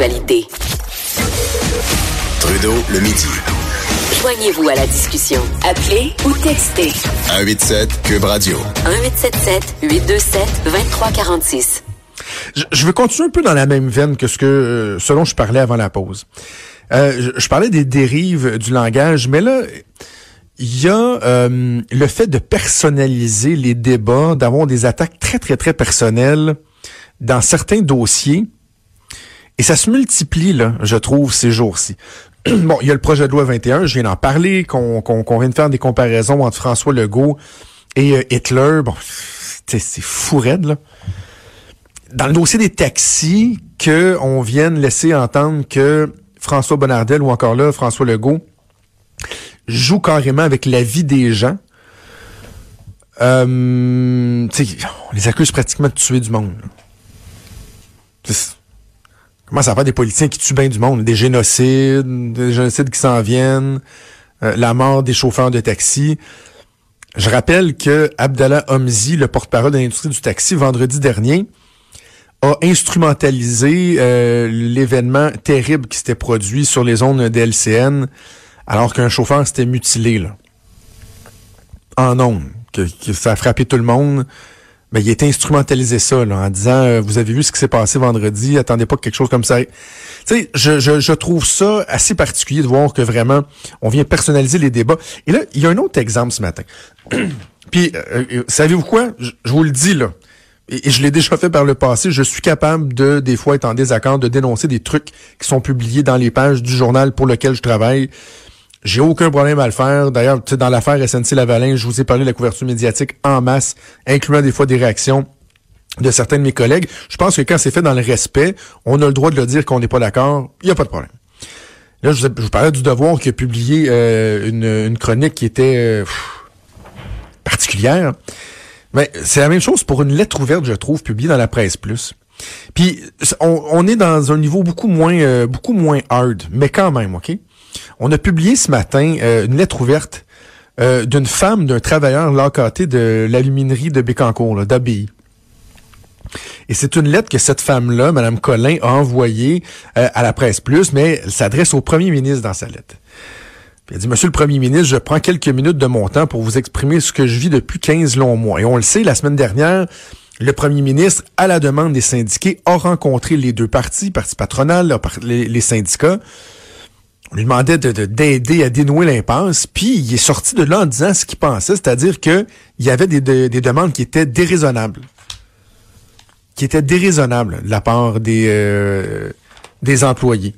l'actualité. Trudeau le midi. Joignez-vous à la discussion. Appelez ou textez 187 Cube Radio. 1877 827 2346. Je, je veux continuer un peu dans la même veine que ce que euh, selon je parlais avant la pause. Euh, je, je parlais des dérives du langage, mais là, il y a euh, le fait de personnaliser les débats, d'avoir des attaques très, très, très personnelles dans certains dossiers. Et ça se multiplie, là, je trouve, ces jours-ci. bon, il y a le projet de loi 21, je viens d'en parler, qu'on vient de faire des comparaisons entre François Legault et euh, Hitler. Bon, c'est fou raide, là. Dans le dossier des taxis, que on vienne laisser entendre que François Bonnardel ou encore là, François Legault joue carrément avec la vie des gens. Euh, on les accuse pratiquement de tuer du monde. Comment ça va des politiciens qui tuent bien du monde? Des génocides, des génocides qui s'en viennent, euh, la mort des chauffeurs de taxi. Je rappelle que Abdallah Omzi, le porte-parole de l'industrie du taxi, vendredi dernier, a instrumentalisé euh, l'événement terrible qui s'était produit sur les zones d'LCN alors qu'un chauffeur s'était mutilé là. en ondes, que, ça a frappé tout le monde. Mais il était instrumentalisé ça là, en disant euh, vous avez vu ce qui s'est passé vendredi, attendez pas que quelque chose comme ça. Tu sais, je, je, je, trouve ça assez particulier de voir que vraiment on vient personnaliser les débats. Et là, il y a un autre exemple ce matin. Puis euh, euh, savez-vous quoi? Je, vous le dis là. Et, et je l'ai déjà fait par le passé, je suis capable de des fois être en désaccord, de dénoncer des trucs qui sont publiés dans les pages du journal pour lequel je travaille. J'ai aucun problème à le faire. D'ailleurs, dans l'affaire SNC Lavalin, je vous ai parlé de la couverture médiatique en masse, incluant des fois des réactions de certains de mes collègues. Je pense que quand c'est fait dans le respect, on a le droit de le dire qu'on n'est pas d'accord. Il n'y a pas de problème. Là, je vous, parlais du Devoir qui a publié euh, une, chronique qui était euh, particulière. Mais c'est la même chose pour une lettre ouverte, je trouve, publiée dans la presse plus. Puis on, est dans un niveau beaucoup moins euh, beaucoup moins hard, mais quand même, OK? On a publié ce matin euh, une lettre ouverte euh, d'une femme, d'un travailleur locaté de l'aluminerie de Bécancourt, d'ABI. Et c'est une lettre que cette femme-là, Mme Collin, a envoyée euh, à la presse plus, mais elle s'adresse au premier ministre dans sa lettre. elle dit, Monsieur le Premier ministre, je prends quelques minutes de mon temps pour vous exprimer ce que je vis depuis 15 longs mois. Et on le sait, la semaine dernière, le premier ministre, à la demande des syndiqués, a rencontré les deux partis, parti patronal, les syndicats, on lui demandait d'aider à dénouer l'impasse, puis il est sorti de là en disant ce qu'il pensait, c'est-à-dire qu'il y avait des, des, demandes qui étaient déraisonnables. Qui étaient déraisonnables de la part des, euh, des employés.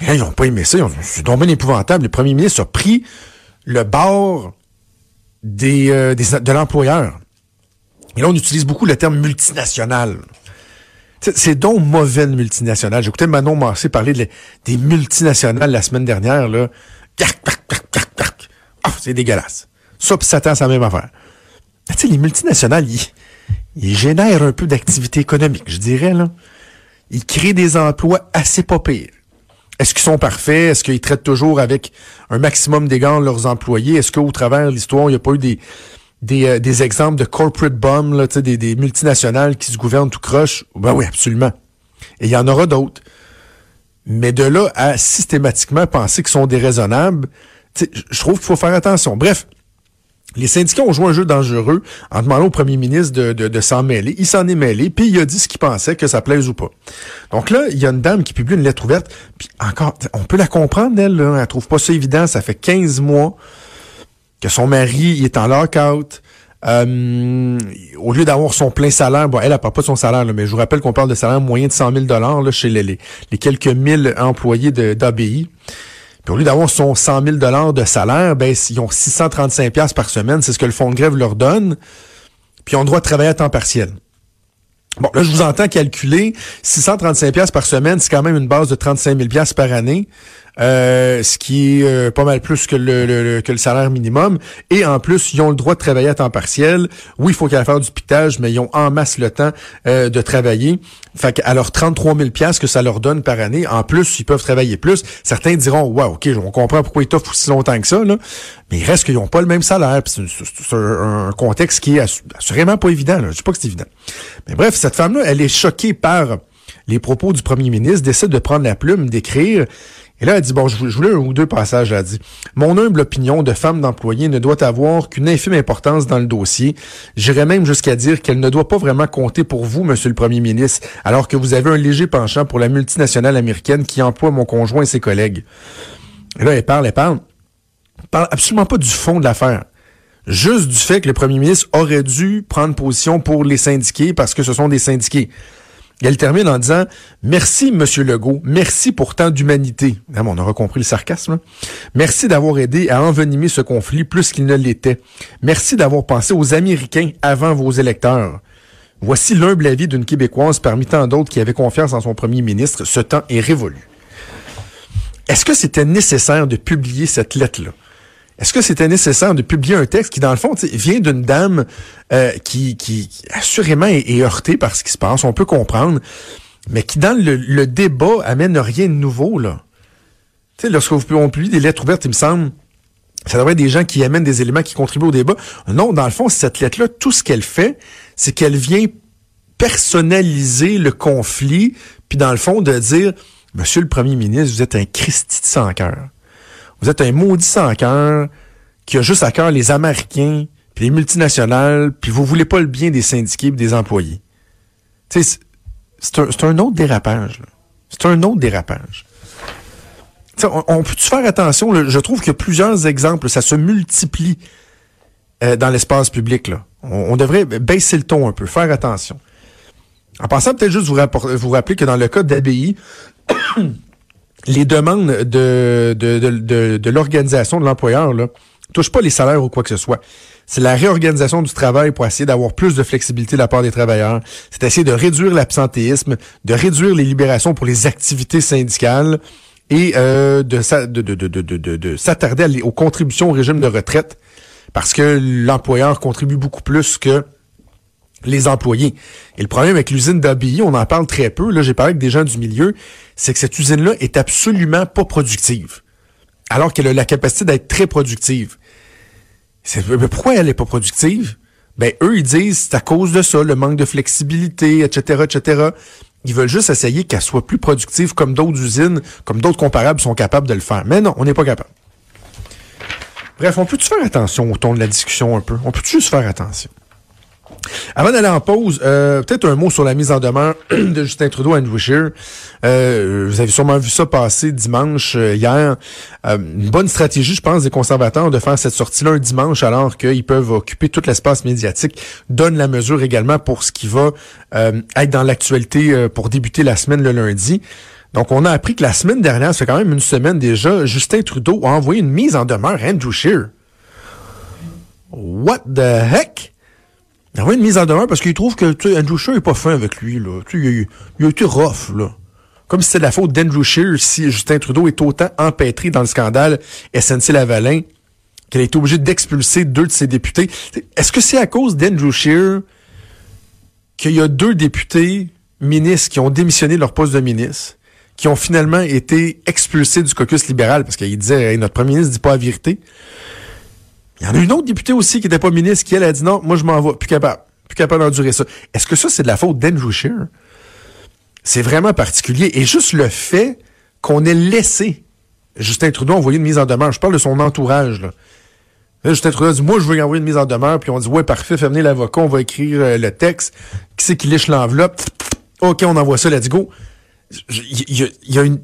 Et là, ils n'ont pas aimé ça, c'est tombé épouvantable. Le premier ministre a pris le bord des, euh, des de l'employeur. Et là, on utilise beaucoup le terme multinational. C'est donc mauvais de multinationales. J'écoutais Manon Massé parler des multinationales la semaine dernière. Oh, c'est dégueulasse. Ça, puis Satan, c'est la même affaire. Tu sais, les multinationales, ils, génèrent un peu d'activité économique, je dirais. là. Ils créent des emplois assez pas pires. Est-ce qu'ils sont parfaits? Est-ce qu'ils traitent toujours avec un maximum d'égards leurs employés? Est-ce qu'au travers de l'histoire, il n'y a pas eu des, des, euh, des exemples de corporate bombs, là, des, des multinationales qui se gouvernent tout croche? Ben oui, absolument. Et il y en aura d'autres. Mais de là à systématiquement penser qu'ils sont déraisonnables, je trouve qu'il faut faire attention. Bref, les syndicats ont joué un jeu dangereux en demandant au premier ministre de, de, s'en mêler. Il s'en est mêlé, puis il a dit ce qu'il pensait, que ça plaise ou pas. Donc là, il y a une dame qui publie une lettre ouverte, puis encore, on peut la comprendre, elle, là, elle trouve pas ça évident, ça fait 15 mois que son mari il est en lockout. Euh, au lieu d'avoir son plein salaire, bon, elle n'a pas de son salaire, mais je vous rappelle qu'on parle de salaire moyen de 100 000 là, chez les, les, quelques mille employés d'ABI. Puis au lieu d'avoir son 100 000 de salaire, ben, ils ont 635 pièces par semaine, c'est ce que le fonds de grève leur donne. Puis ils ont le droit de travailler à temps partiel. Bon, là, je vous entends calculer 635 pièces par semaine, c'est quand même une base de 35 000 pièces par année. Euh, ce qui est euh, pas mal plus que le, que le salaire minimum. Et en plus, ils ont le droit de travailler à temps partiel. Oui, il faut qu'ils faire du pitage, mais ils ont en masse le temps euh, de travailler. Fait qu'à leurs 33 000 pièces que ça leur donne par année, en plus, ils peuvent travailler plus. Certains diront, wow, ok, on comprend pourquoi ils t'offrent aussi longtemps que ça, mais il reste qu'ils n'ont pas le même salaire. C'est un, contexte qui est assurément pas évident. Là. Je sais pas que c'est évident. Mais bref, cette femme-là, elle est choquée par les propos du premier ministre, décide de prendre la plume, d'écrire. Et là, elle dit, bon, je voulais un ou deux passages, elle dit. Mon humble opinion de femme d'employé ne doit avoir qu'une infime importance dans le dossier. J'irais même jusqu'à dire qu'elle ne doit pas vraiment compter pour vous, monsieur le premier ministre, alors que vous avez un léger penchant pour la multinationale américaine qui emploie mon conjoint et ses collègues. Et là, elle parle, elle parle. Elle parle absolument pas du fond de l'affaire juste du fait que le premier ministre aurait dû prendre position pour les syndiqués parce que ce sont des syndiqués. Elle termine en disant Merci, Monsieur Legault, merci pour tant d'humanité. Ah, on aura compris le sarcasme. Hein. Merci d'avoir aidé à envenimer ce conflit plus qu'il ne l'était. Merci d'avoir pensé aux Américains avant vos électeurs. Voici l'humble avis d'une Québécoise parmi tant d'autres qui avait confiance en son premier ministre. Ce temps est révolu. Est-ce que c'était nécessaire de publier cette lettre-là? Est-ce que c'était nécessaire de publier un texte qui, dans le fond, vient d'une dame euh, qui, qui, assurément est, heurtée par ce qui se passe, on peut comprendre, mais qui, dans le, débat, amène rien de nouveau, là. Tu sais, lorsque vous on publie des lettres ouvertes, il me semble, ça devrait être des gens qui amènent des éléments qui contribuent au débat. Non, dans le fond, cette lettre-là, tout ce qu'elle fait, c'est qu'elle vient personnaliser le conflit, puis dans le fond, de dire, Monsieur le Premier ministre, vous êtes un Christi de sans cœur. Vous êtes un maudit sans cœur qui a juste à cœur les Américains, puis les multinationales, puis vous voulez pas le bien des syndiqués et des employés. C'est un, un autre dérapage. C'est un autre dérapage. on, on peut-tu faire attention? Je trouve qu'il y a plusieurs exemples. Ça se multiplie euh, dans l'espace public. Là. On, devrait baisser le ton un peu, faire attention. En passant, peut-être juste vous, vous rappeler que dans le cas d'ABI, les demandes de, de, de, de, l'organisation de l'employeur ne touchent pas les salaires ou quoi que ce soit. C'est la réorganisation du travail pour essayer d'avoir plus de flexibilité de la part des travailleurs. C'est essayer de réduire l'absentéisme, de réduire les libérations pour les activités syndicales et euh, de, de, de, de, de s'attarder aux contributions au régime de retraite parce que l'employeur contribue beaucoup plus que les employés. Et le problème avec l'usine d'ABI, on en parle très peu, là j'ai parlé avec des gens du milieu, c'est que cette usine-là est absolument pas productive. Alors qu'elle a la capacité d'être très productive. Pourquoi elle est pas productive? Ben, eux, ils disent c'est à cause de ça, le manque de flexibilité, etc., etc. Ils veulent juste essayer qu'elle soit plus productive comme d'autres usines, comme d'autres comparables sont capables de le faire. Mais non, on n'est pas capable. Bref, on peut-tu faire attention au ton de la discussion un peu? On peut juste faire attention? Avant d'aller en pause, euh, peut-être un mot sur la mise en demeure de Justin Trudeau à Andrew Euh, vous avez sûrement vu ça passer dimanche euh, hier. Euh, une bonne stratégie, je pense, des conservateurs de faire cette sortie-là un dimanche alors qu'ils peuvent occuper tout l'espace médiatique. Donne la mesure également pour ce qui va être dans l'actualité pour débuter la semaine le lundi. Donc, on a appris que la semaine dernière, ça fait quand même une semaine déjà, Justin Trudeau a envoyé une mise en demeure à Andrew Scheer. What the heck? Il a une mise en demeure parce qu'il trouve que Andrew Scheer est pas fin avec lui. Là. Tu, il, a, été rough. Là. Comme si c'était la faute d'Andrew Scheer si Justin Trudeau est autant empêtré dans le scandale SNC-Lavalin qu'elle a été obligée d'expulser deux de ses députés. Est-ce que c'est à cause d'Andrew Scheer qu'il y a deux députés ministres qui ont démissionné de leur poste de ministre, qui ont finalement été expulsés du caucus libéral? Parce qu'il disait notre premier ministre dit pas la vérité. Il y en a une autre députée aussi qui n'était pas ministre qui, elle, a dit non, moi, je m'en vais, plus capable, plus capable d'endurer ça. Est-ce que ça, c'est de la faute d'Andrew Scheer? C'est vraiment particulier. Et juste le fait qu'on ait laissé Justin Trudeau envoyer une mise en demeure, je parle de son entourage, là. Justin Trudeau dit, moi, je veux envoyer une mise en demeure, puis on dit, ouais, parfait, fais venir l'avocat, on va écrire euh, le texte. Qui c'est qui liche l'enveloppe? OK, on envoie ça, let's go. Il y, y, a une...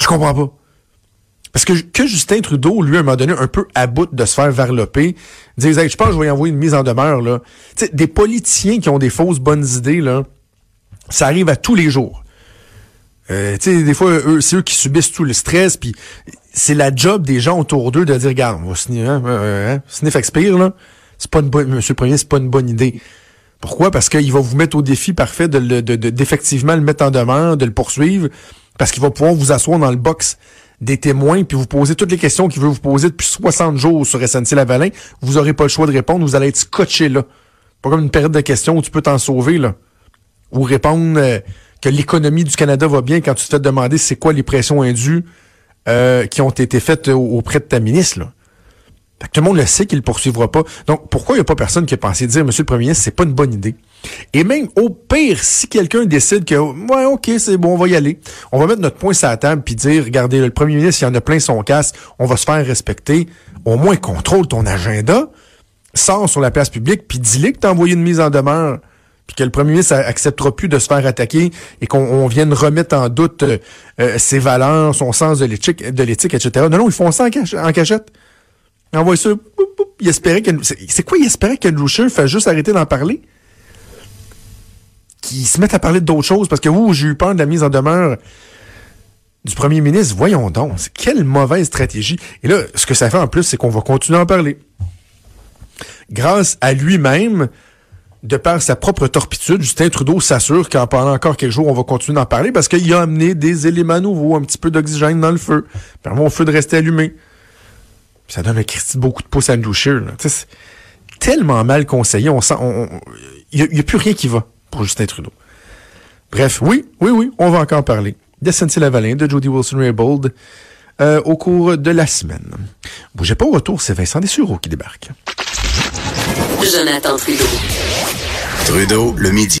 Je comprends pas. Parce que, que Justin Trudeau, lui, à un moment donné, un peu à bout de se faire varloper, disait, je pense que je vais y envoyer une mise en demeure, là. sais, des politiciens qui ont des fausses bonnes idées, là, ça arrive à tous les jours. Euh, tu sais, des fois, eux, c'est eux qui subissent tout le stress, puis c'est la job des gens autour d'eux de dire, regarde, on va signer, hein, hein, sniff expire, là. C'est pas une bonne, monsieur le premier, c'est pas une bonne idée. Pourquoi? Parce qu'il va vous mettre au défi parfait de, d'effectivement de, le mettre en demeure, de le poursuivre, parce qu'il va pouvoir vous asseoir dans le box des témoins, puis vous posez toutes les questions qu'il veut vous poser depuis 60 jours sur SNC-Lavalin, vous aurez pas le choix de répondre, vous allez être scotché là. Pas comme une période de questions où tu peux t'en sauver, là. Ou répondre euh, que l'économie du Canada va bien quand tu te fais demander c'est quoi les pressions indues euh, qui ont été faites auprès de ta ministre, là. tout le monde le sait qu'il ne poursuivra pas. Donc, pourquoi il n'y a pas personne qui a pensé dire, Monsieur le Premier ministre, c'est pas une bonne idée? Et même au pire, si quelqu'un décide que, ouais, ok, c'est bon, on va y aller, on va mettre notre point sur la table puis dire, regardez, le premier ministre, il en a plein son casque, on va se faire respecter. Au moins, contrôle ton agenda, sors sur la place publique puis dis-le que t'as envoyé une mise en demeure puis que le premier ministre acceptera plus de se faire attaquer et qu'on vienne remettre en doute euh, euh, ses valeurs, son sens de l'éthique, de l'éthique, etc. Non, non, ils font ça en, cachette. Envoie ça. il espérait que. C'est quoi, il espérait que Loucher fasse juste arrêter d'en parler? Qu'ils se mettent à parler d'autres choses parce que, ouh, j'ai eu peur de la mise en demeure du premier ministre. Voyons donc, quelle mauvaise stratégie. Et là, ce que ça fait en plus, c'est qu'on va continuer à en parler. Grâce à lui-même, de par sa propre torpitude, Justin Trudeau s'assure qu'en pendant encore quelques jours, on va continuer d'en parler parce qu'il a amené des éléments nouveaux, un petit peu d'oxygène dans le feu, permet au feu de rester allumé. ça donne un Christy beaucoup de pouces à Andrew C'est tellement mal conseillé, on sent, il n'y a, plus rien qui va pour Justin Trudeau. Bref, oui, oui, oui, on va encore parler de Senti Lavalin, de Jody Wilson-Raybould euh, au cours de la semaine. Bougez pas au retour, c'est Vincent Dessureau qui débarque. Jonathan Trudeau. Trudeau, le midi.